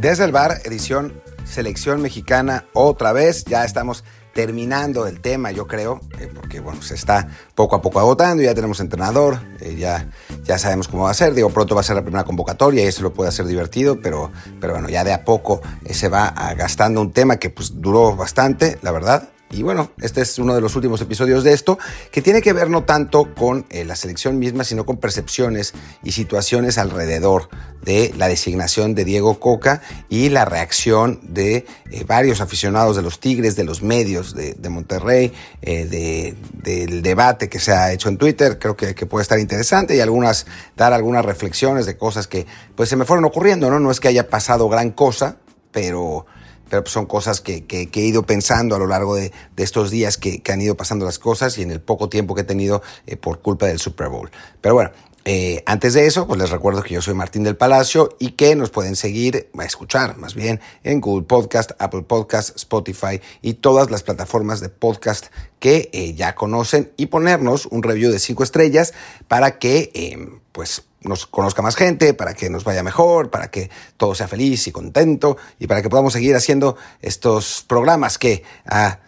Desde el bar, edición Selección Mexicana, otra vez. Ya estamos terminando el tema, yo creo, eh, porque bueno, se está poco a poco agotando, ya tenemos entrenador, eh, ya, ya sabemos cómo va a ser, digo, pronto va a ser la primera convocatoria y eso lo puede hacer divertido, pero, pero bueno, ya de a poco eh, se va gastando un tema que pues duró bastante, la verdad, y bueno, este es uno de los últimos episodios de esto, que tiene que ver no tanto con eh, la selección misma, sino con percepciones y situaciones alrededor de la designación de Diego Coca y la reacción de eh, varios aficionados de los Tigres, de los medios de, Monterrey, eh, del debate que se ha hecho en Twitter. Creo que, que, puede estar interesante y algunas, dar algunas reflexiones de cosas que pues se me fueron ocurriendo, ¿no? No es que haya pasado gran cosa, pero pero son cosas que, he ido pensando a lo largo de, estos días que, han ido pasando las cosas y en el poco tiempo que he tenido eh, por culpa del Super Bowl. Pero bueno, eh, antes de eso, pues les recuerdo que yo soy Martín del Palacio y que nos pueden seguir, a escuchar más bien, en Google Podcast, Apple Podcast, Spotify y todas las plataformas de podcast que eh, ya conocen y ponernos un review de cinco estrellas para que, pues, nos conozca más gente, para que nos vaya mejor, para que todo sea feliz y contento y para que podamos seguir haciendo estos programas que a,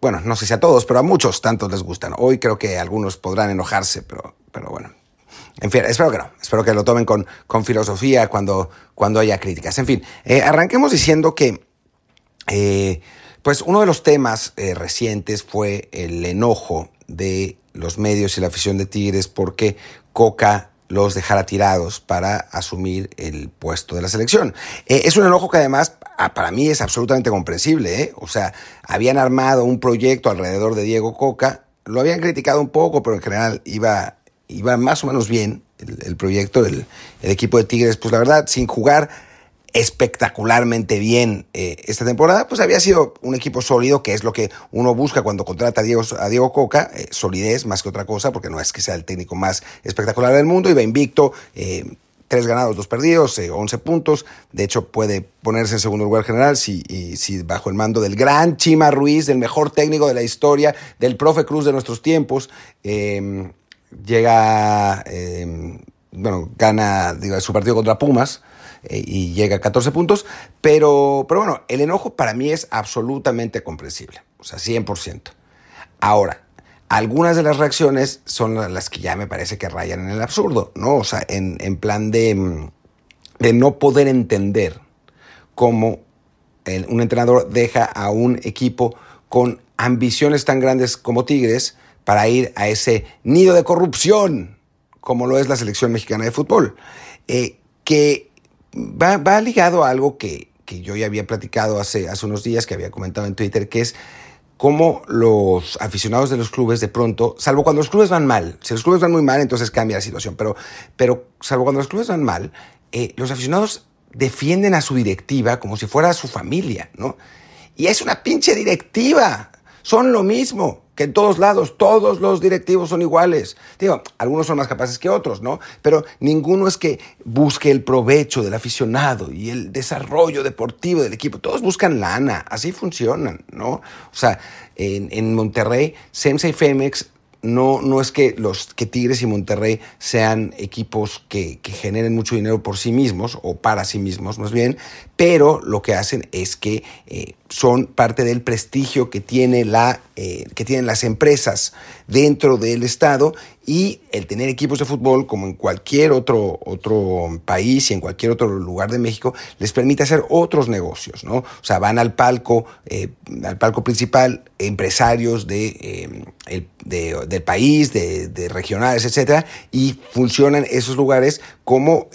bueno, no sé si a todos, pero a muchos tantos les gustan. Hoy creo que algunos podrán enojarse, pero, pero bueno. En fin, espero que no. Espero que lo tomen con, con filosofía cuando, cuando haya críticas. En fin, eh, arranquemos diciendo que, eh, pues uno de los temas eh, recientes fue el enojo de los medios y la afición de Tigres porque Coca los dejara tirados para asumir el puesto de la selección. Eh, es un enojo que además ah, para mí es absolutamente comprensible. ¿eh? O sea, habían armado un proyecto alrededor de Diego Coca, lo habían criticado un poco, pero en general iba, iba más o menos bien el, proyecto, el, el equipo de Tigres, pues la verdad, sin jugar espectacularmente bien eh, esta temporada, pues había sido un equipo sólido, que es lo que uno busca cuando contrata a Diego, Coca, eh, solidez más que otra cosa, porque no es que sea el técnico más espectacular del mundo, iba invicto, eh, tres ganados, dos perdidos, 11 puntos, de hecho puede ponerse en segundo lugar general si, si bajo el mando del gran Chima Ruiz, del mejor técnico de la historia, del profe Cruz de nuestros tiempos, llega, bueno, gana su partido contra Pumas, eh, y llega a 14 puntos, pero, pero bueno, el enojo para mí es absolutamente comprensible, o sea, 100%. Ahora, algunas de las reacciones son las que ya me parece que rayan en el absurdo, ¿no? O sea, en, en plan de, mm, de no poder entender cómo un entrenador deja a un equipo con ambiciones tan grandes como Tigres para ir a ese nido de corrupción como lo es la selección mexicana de fútbol. Eh, que va, ligado a algo que, yo ya había platicado hace, hace unos días, que había comentado en Twitter, que es cómo los aficionados de los clubes de pronto, salvo cuando los clubes van mal, si los clubes van muy mal, entonces cambia la situación, pero, pero salvo cuando los clubes van mal, eh, los aficionados defienden a su directiva como si fuera su familia, ¿no? Y es una pinche directiva, son lo mismo que en todos lados, todos los directivos son iguales. Digo, algunos son más capaces que otros, ¿no? Pero ninguno es que busque el provecho del aficionado y el desarrollo deportivo del equipo. Todos buscan lana, así funcionan, ¿no? O sea, en, en Monterrey, SEMSA y Femex no, no es que los que Tigres y Monterrey sean equipos que, generen mucho dinero por sí mismos o para sí mismos más bien, pero lo que hacen es que eh, son parte del prestigio que, tiene la, eh, que tienen las empresas dentro del Estado y el tener equipos de fútbol, como en cualquier otro, otro país y en cualquier otro lugar de México, les permite hacer otros negocios, ¿no? O sea, van al palco, eh, al palco principal, empresarios de, eh, del país, de, de, regionales, etcétera, y funcionan esos lugares como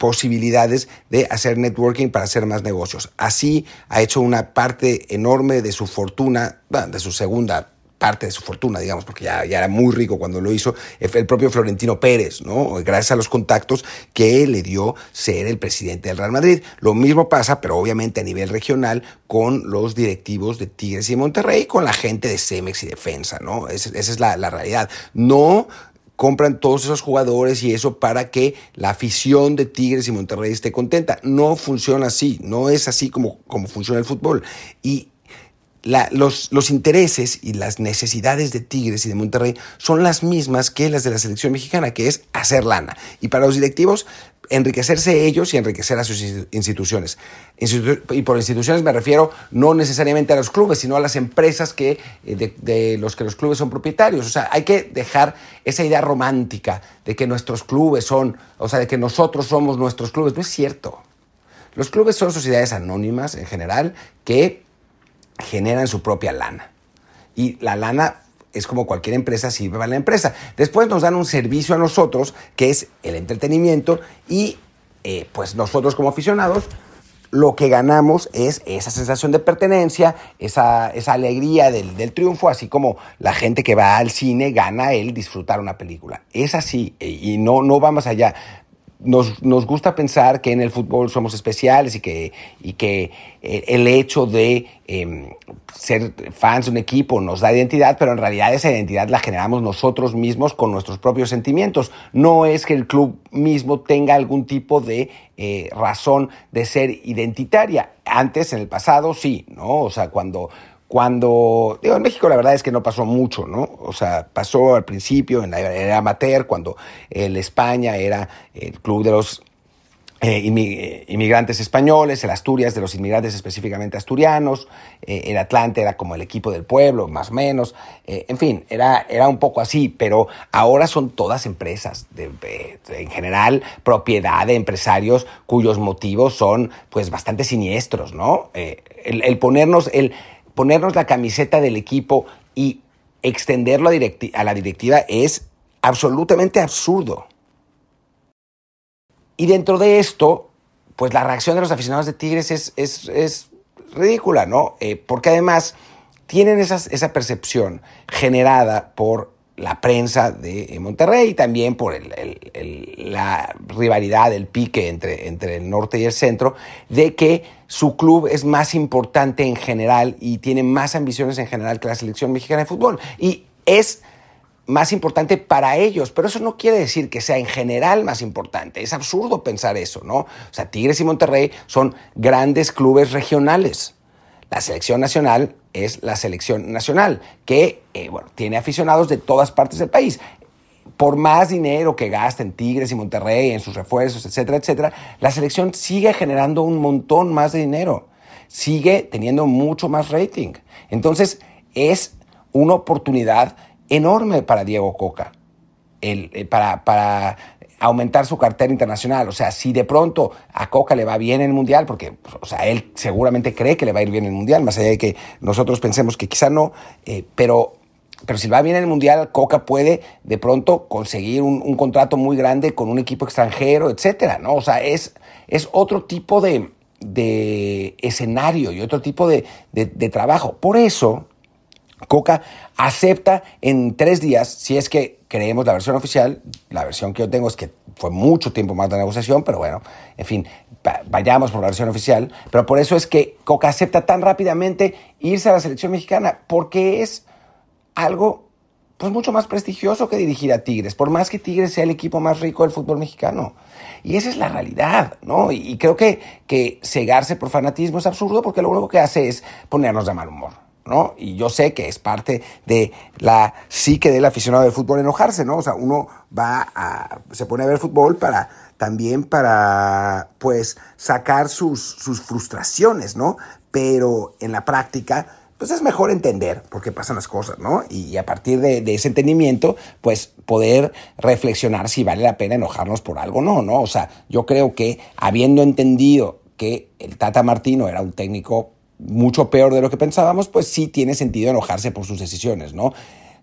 posibilidades de hacer networking para hacer más negocios. Así ha hecho una parte enorme de su fortuna, de su segunda parte de su fortuna, digamos, porque ya, era muy rico cuando lo hizo el propio Florentino Pérez, ¿no? Gracias a los contactos que le dio ser el presidente del Real Madrid. Lo mismo pasa, pero obviamente a nivel regional, con los directivos de Tigres y Monterrey, con la gente de Cemex y Defensa, ¿no? esa es la realidad. No compran todos esos jugadores y eso para que la afición de Tigres y Monterrey esté contenta. No funciona así, no es así como, como funciona el fútbol. Y los, los, intereses y las necesidades de Tigres y de Monterrey son las mismas que las de la selección mexicana, que es hacer lana. Y para los directivos, enriquecerse ellos y enriquecer a sus instituciones. y por instituciones me refiero no necesariamente a los clubes, sino a las empresas que, eh, de, de, los que los clubes son propietarios. O sea, hay que dejar esa idea romántica de que nuestros clubes son, o sea, de que nosotros somos nuestros clubes. No es cierto. Los clubes son sociedades anónimas en general que generan su propia lana. Y la lana es como cualquier empresa sirve para la empresa. Después nos dan un servicio a nosotros, que es el entretenimiento, y eh, pues nosotros como aficionados lo que ganamos es esa sensación de pertenencia, esa, esa alegría del, del, triunfo, así como la gente que va al cine gana el disfrutar una película. Es así, eh, y no, no va más allá nos, nos, gusta pensar que en el fútbol somos especiales y que, y que eh, el hecho de em, ser fans de un equipo nos da identidad, pero en realidad esa identidad la generamos nosotros mismos con nuestros propios sentimientos. No es que el club mismo tenga algún tipo de eh, razón de ser identitaria. Antes, en el pasado, sí, ¿no? O sea, cuando cuando, digo, en México la verdad es que no pasó mucho, ¿no? O sea, pasó al principio, en la era amateur, cuando el España era el club de los eh, inmigrantes españoles, el Asturias de los inmigrantes específicamente asturianos, eh, el Atlante era como el equipo del pueblo, más o menos, eh, en fin, era, era un poco así, pero ahora son todas empresas, en general propiedad de empresarios cuyos motivos son pues bastante siniestros, ¿no? el ponernos, el ponernos la camiseta del equipo y extenderlo a, la directiva es absolutamente absurdo. Y dentro de esto, pues la reacción de los aficionados de Tigres es, es, ridícula, ¿no? Eh, porque además tienen esa percepción generada por la prensa de Monterrey y también por la rivalidad, el pique entre, entre el norte y el centro, de que su club es más importante en general y tiene más ambiciones en general que la selección mexicana de fútbol. Y es más importante para ellos, pero eso no quiere decir que sea en general más importante. Es absurdo pensar eso, ¿no? O sea, Tigres y Monterrey son grandes clubes regionales. La selección nacional es la selección nacional, que eh, bueno, tiene aficionados de todas partes del país. Por más dinero que gasten Tigres y Monterrey en sus refuerzos, etcétera, etcétera, la selección sigue generando un montón más de dinero, sigue teniendo mucho más rating. Entonces, es una oportunidad enorme para Diego Coca, el, eh, para, para aumentar su cartera internacional. O sea, si de pronto a Coca le va bien en el Mundial, porque o sea, él seguramente cree que le va a ir bien en el Mundial, más allá de que nosotros pensemos que quizá no, eh, pero, pero si va bien en el Mundial, Coca puede de pronto conseguir un, contrato muy grande con un equipo extranjero, etcétera, ¿no? O sea, es, es otro tipo de, de escenario y otro tipo de, de trabajo. Por eso, Coca acepta en tres días, si es que creemos la versión oficial, la versión que yo tengo es que fue mucho tiempo más de negociación, pero bueno, en fin, vayamos por la versión oficial, pero por eso es que Coca acepta tan rápidamente irse a la selección mexicana, porque es algo pues mucho más prestigioso que dirigir a Tigres, por más que Tigres sea el equipo más rico del fútbol mexicano. Y esa es la realidad, ¿no? Y, creo que, que cegarse por fanatismo es absurdo porque lo único que hace es ponernos de mal humor. ¿No? Y yo sé que es parte de la psique del aficionado del fútbol enojarse, ¿no? O sea, uno va a, se pone a ver fútbol para, también para, pues, sacar sus, sus frustraciones, ¿no? Pero en la práctica, pues es mejor entender por qué pasan las cosas, ¿no? Y, a partir de, ese entendimiento, pues poder reflexionar si vale la pena enojarnos por algo o no, ¿no? O sea, yo creo que habiendo entendido que el Tata Martino era un técnico mucho peor de lo que pensábamos, pues sí tiene sentido enojarse por sus decisiones, ¿no?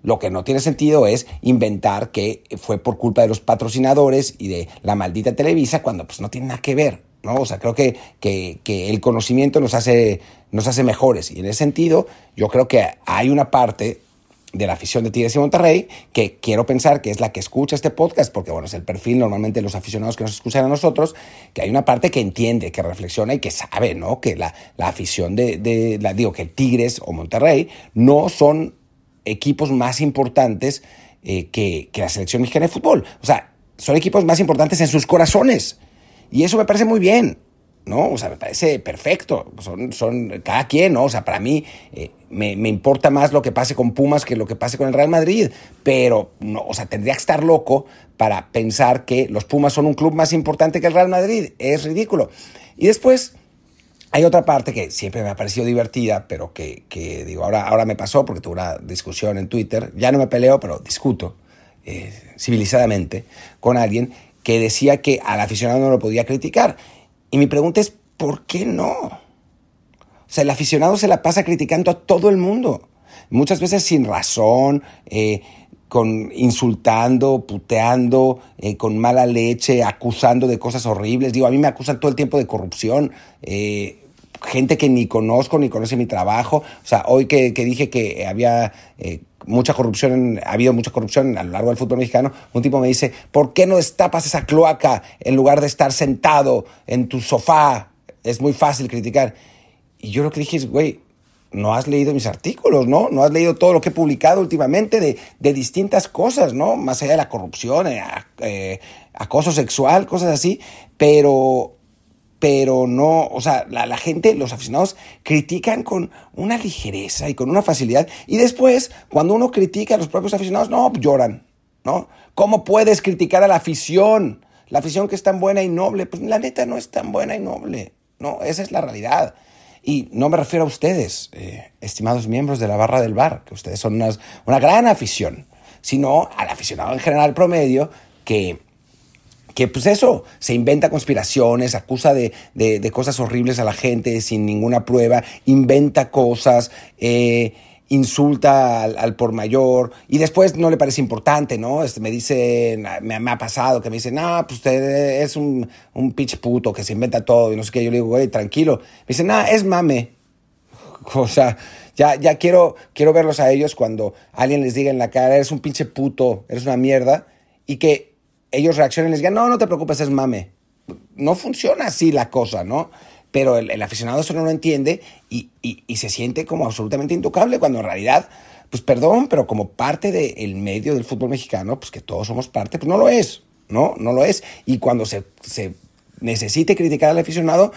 Lo que no tiene sentido es inventar que fue por culpa de los patrocinadores y de la maldita Televisa cuando pues no tiene nada que ver, ¿no? O sea, creo que, que, que el conocimiento nos hace, nos hace mejores y en ese sentido yo creo que hay una parte de la afición de Tigres y Monterrey, que quiero pensar que es la que escucha este podcast, porque bueno, es el perfil normalmente de los aficionados que nos escuchan a nosotros, que hay una parte que entiende, que reflexiona y que sabe, ¿no? Que la, la afición de, la, digo, que Tigres o Monterrey no son equipos más importantes eh, que, que la selección mexicana de fútbol. O sea, son equipos más importantes en sus corazones. Y eso me parece muy bien. ¿No? O sea, me parece perfecto. Son, son cada quien, ¿no? O sea, para mí, eh, me, importa más lo que pase con Pumas que lo que pase con el Real Madrid. Pero, no, o sea, tendría que estar loco para pensar que los Pumas son un club más importante que el Real Madrid. Es ridículo. Y después hay otra parte que siempre me ha parecido divertida, pero que, digo, ahora, ahora me pasó porque tuve una discusión en Twitter. Ya no me peleo, pero discuto eh, civilizadamente con alguien que decía que al aficionado no lo podía criticar. Y mi pregunta es, ¿por qué no? O sea, el aficionado se la pasa criticando a todo el mundo. Muchas veces sin razón, eh, con insultando, puteando, eh, con mala leche, acusando de cosas horribles. Digo, a mí me acusan todo el tiempo de corrupción. Eh, gente que ni conozco ni conoce mi trabajo. O sea, hoy que, dije que había mucha corrupción, ha habido mucha corrupción a lo largo del fútbol mexicano, un tipo me dice, ¿por qué no destapas esa cloaca en lugar de estar sentado en tu sofá? Es muy fácil criticar. Y yo lo que dije es, güey, no has leído mis artículos, ¿no? No has leído todo lo que he publicado últimamente de, de distintas cosas, ¿no? Más allá de la corrupción, eh, eh, acoso sexual, cosas así, pero, pero no, o sea, la, gente, los aficionados critican con una ligereza y con una facilidad. Y después, cuando uno critica a los propios aficionados, no, lloran, ¿no? ¿Cómo puedes criticar a la afición? La afición que es tan buena y noble, pues la neta no es tan buena y noble, ¿no? Esa es la realidad. Y no me refiero a ustedes, eh, estimados miembros de la barra del bar, que ustedes son una gran afición, sino al aficionado en general promedio que, que pues eso, se inventa conspiraciones, acusa de, de, cosas horribles a la gente sin ninguna prueba, inventa cosas, eh, insulta al, por mayor y después no le parece importante, ¿no? Este, me dice, me, ha pasado que me dice, no, pues usted es un, un puto que se inventa todo y no sé qué. Yo le digo, güey, tranquilo. Me dice, no, es mame. O sea, ya, ya quiero, quiero verlos a ellos cuando alguien les diga en la cara, eres un pinche puto, eres una mierda, y que ellos reaccionen y les digan, no, no te preocupes, es mame. No funciona así la cosa, ¿no? pero el, aficionado eso no lo entiende y, se siente como absolutamente intocable cuando en realidad, pues perdón, pero como parte del medio del fútbol mexicano, pues que todos somos parte, pues no lo es, ¿no? No lo es. Y cuando se, necesite criticar al aficionado,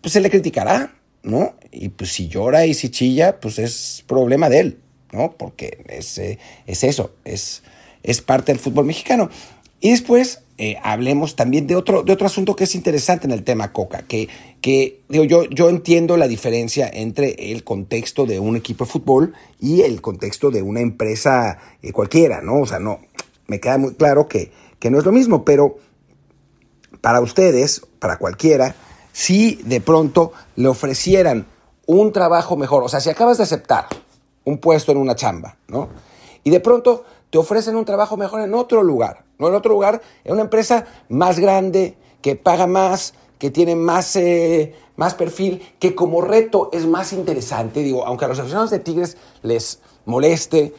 pues se le criticará, ¿no? Y pues si llora y si chilla, pues es problema de él, ¿no? Porque es, eh, es eso, es, es parte del fútbol mexicano. Y después eh, hablemos también de otro, de otro asunto que es interesante en el tema Coca, que, que digo, yo, yo entiendo la diferencia entre el contexto de un equipo de fútbol y el contexto de una empresa eh, cualquiera, ¿no? O sea, no, me queda muy claro que, que no es lo mismo, pero para ustedes, para cualquiera, si de pronto le ofrecieran un trabajo mejor, o sea, si acabas de aceptar un puesto en una chamba, ¿no? Y de pronto te ofrecen un trabajo mejor en otro lugar, no en otro lugar, en una empresa más grande, que paga más, que tiene más, eh, más perfil, que como reto es más interesante. Digo, aunque a los aficionados de Tigres les moleste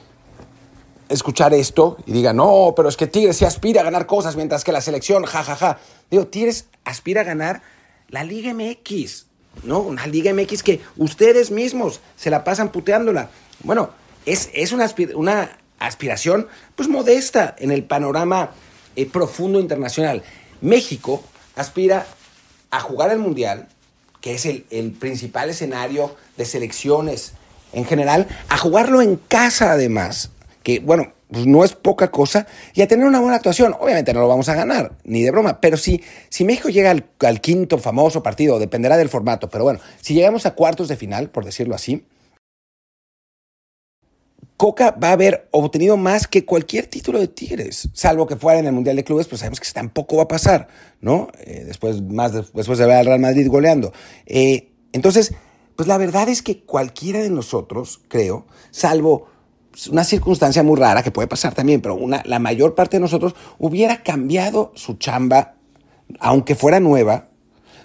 escuchar esto y digan, no, pero es que Tigres sí aspira a ganar cosas, mientras que la selección, jajaja. Ja, ja. Digo, Tigres aspira a ganar la Liga MX, ¿no? Una Liga MX que ustedes mismos se la pasan puteándola. Bueno, es, es una, una aspiración pues modesta en el panorama eh, profundo internacional. México aspira a jugar el Mundial, que es el, principal escenario de selecciones en general, a jugarlo en casa además, que bueno, pues no es poca cosa, y a tener una buena actuación. Obviamente no lo vamos a ganar, ni de broma, pero si, si México llega al quinto famoso partido, dependerá del formato, pero bueno, si llegamos a cuartos de final, por decirlo así, Coca va a haber obtenido más que cualquier título de Tigres, salvo que fuera en el Mundial de Clubes, pues sabemos que tampoco va a pasar, ¿no? Eh, después, más después de ver al Real Madrid goleando. Eh, entonces, pues la verdad es que cualquiera de nosotros, creo, salvo una circunstancia muy rara que puede pasar también, pero una, la mayor parte de nosotros hubiera cambiado su chamba, aunque fuera nueva,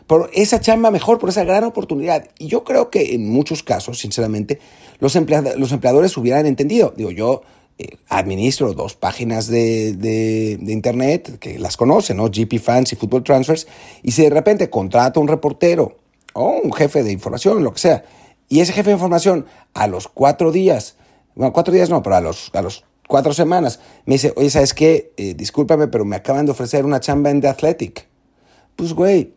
por esa chamba mejor, por esa gran oportunidad. Y yo creo que en muchos casos, sinceramente, los, los empleadores hubieran entendido. Digo, yo eh, administro dos páginas de, de, internet que las conocen, ¿no? GP Fans y Football Transfers, y si de repente contrato un reportero o un jefe de información, lo que sea, y ese jefe de información a los cuatro días, bueno, cuatro días no, pero a los, a los cuatro semanas, me dice, oye, ¿sabes qué? Eh, discúlpame, pero me acaban de ofrecer una chamba en The Athletic. Pues, güey,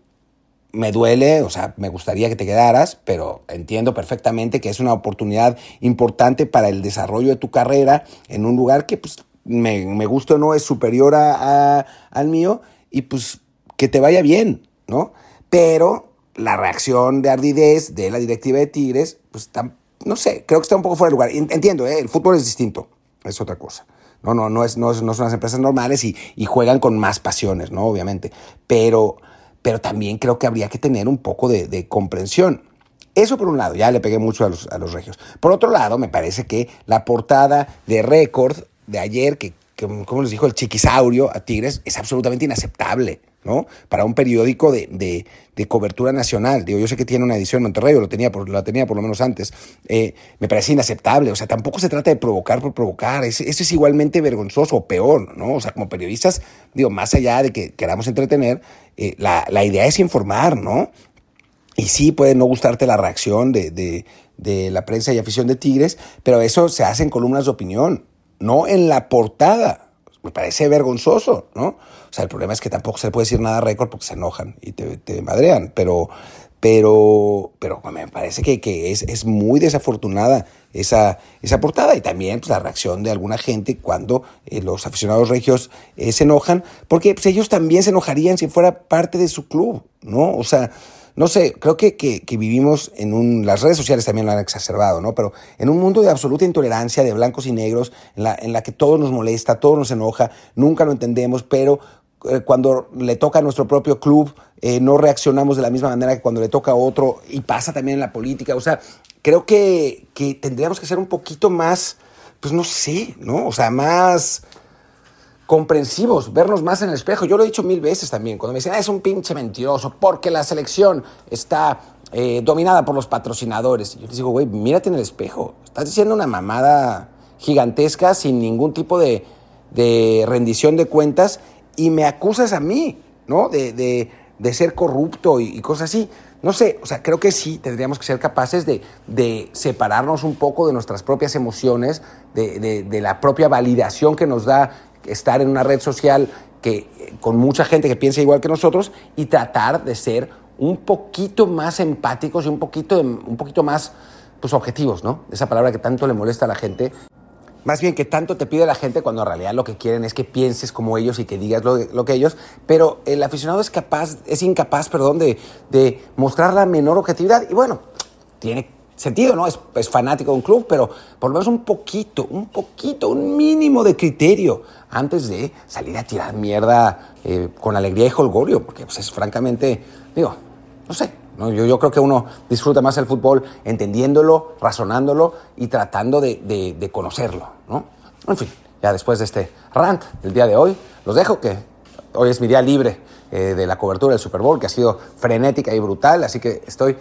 me duele, o sea, me gustaría que te quedaras, pero entiendo perfectamente que es una oportunidad importante para el desarrollo de tu carrera en un lugar que, pues, me, me gusta o no, es superior a, al mío y, pues, que te vaya bien, ¿no? Pero la reacción de ardidez de la directiva de Tigres, pues, está, no sé, creo que está un poco fuera de lugar. Entiendo, ¿eh? el fútbol es distinto, es otra cosa. No, no, no, es, no, no son las empresas normales y, y juegan con más pasiones, ¿no? Obviamente. Pero pero también creo que habría que tener un poco de, comprensión. Eso por un lado, ya le pegué mucho a los, a los, regios. Por otro lado, me parece que la portada de récord de ayer, que, como les dijo el chiquisaurio a Tigres, es absolutamente inaceptable. ¿no? Para un periódico de, cobertura nacional. Digo, yo sé que tiene una edición en Monterrey, lo tenía por, la tenía por lo menos antes. Eh, me parece inaceptable. O sea, tampoco se trata de provocar por provocar. Eso es igualmente vergonzoso o peor, ¿no? O sea, como periodistas, digo, más allá de que queramos entretener, eh, la, idea es informar, ¿no? Y sí, puede no gustarte la reacción de, de la prensa y afición de Tigres, pero eso se hace en columnas de opinión, no en la portada me parece vergonzoso, ¿no? O sea, el problema es que tampoco se le puede decir nada récord porque se enojan y te, madrean, pero, pero, pero me parece que, que es, es, muy desafortunada esa, esa portada y también pues, la reacción de alguna gente cuando eh, los aficionados regios eh, se enojan, porque pues, ellos también se enojarían si fuera parte de su club, ¿no? O sea, no sé, creo que, que, vivimos en un, las redes sociales también lo han exacerbado, ¿no? Pero en un mundo de absoluta intolerancia, de blancos y negros, en la, en la que todo nos molesta, todo nos enoja, nunca lo entendemos, pero eh, cuando le toca a nuestro propio club, no reaccionamos de la misma manera que cuando le toca a otro, y pasa también en la política. O sea, creo que, que tendríamos que ser un poquito más, pues no sé, ¿no? O sea, más comprensivos, vernos más en el espejo. Yo lo he dicho mil veces también, cuando me dicen, ah, es un pinche mentiroso, porque la selección está eh, dominada por los patrocinadores. Yo les digo, güey, mírate en el espejo. Estás diciendo una mamada gigantesca sin ningún tipo de, rendición de cuentas y me acusas a mí, ¿no? De, ser corrupto y, cosas así. No sé, o sea, creo que sí tendríamos que ser capaces de, de separarnos un poco de nuestras propias emociones, de, de, la propia validación que nos da estar en una red social que, con mucha gente que piensa igual que nosotros y tratar de ser un poquito más empáticos y un poquito, un poquito más pues, objetivos, ¿no? Esa palabra que tanto le molesta a la gente. Más bien que tanto te pide la gente cuando en realidad lo que quieren es que pienses como ellos y que digas lo, lo que ellos, pero el aficionado es capaz, es incapaz, perdón, de, de mostrar la menor objetividad y bueno, tiene sentido, ¿no? Es, fanático de un club, pero por lo menos un poquito, un poquito, un mínimo de criterio antes de salir a tirar mierda eh, con alegría y holgorio, porque pues es francamente, digo, no sé, ¿no? Yo, yo creo que uno disfruta más el fútbol entendiéndolo, razonándolo y tratando de, conocerlo, ¿no? En fin, ya después de este rant del día de hoy, los dejo que hoy es mi día libre eh, de la cobertura del Super Bowl, que ha sido frenética y brutal, así que estoy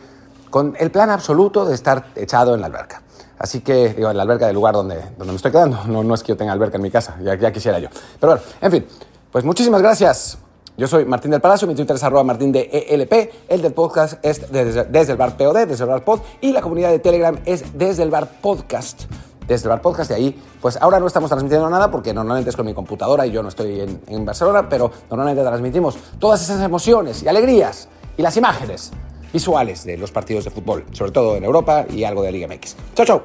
con el plan absoluto de estar echado en la alberca. Así que, digo, en la alberca del lugar donde, donde me estoy quedando. No, no es que yo tenga alberca en mi casa, ya, ya quisiera yo. Pero bueno, en fin, pues muchísimas gracias. Yo soy Martín del Palacio, mi Twitter es arroba martín de ELP, el del podcast es desde, el bar POD, desde el bar pod, y la comunidad de Telegram es desde el bar podcast. Desde el bar podcast, de ahí, pues ahora no estamos transmitiendo nada porque normalmente es con mi computadora y yo no estoy en Barcelona, pero normalmente transmitimos todas esas emociones y alegrías y las imágenes visuales de los partidos de fútbol, sobre todo en Europa y algo de Liga MX. Chao, chao.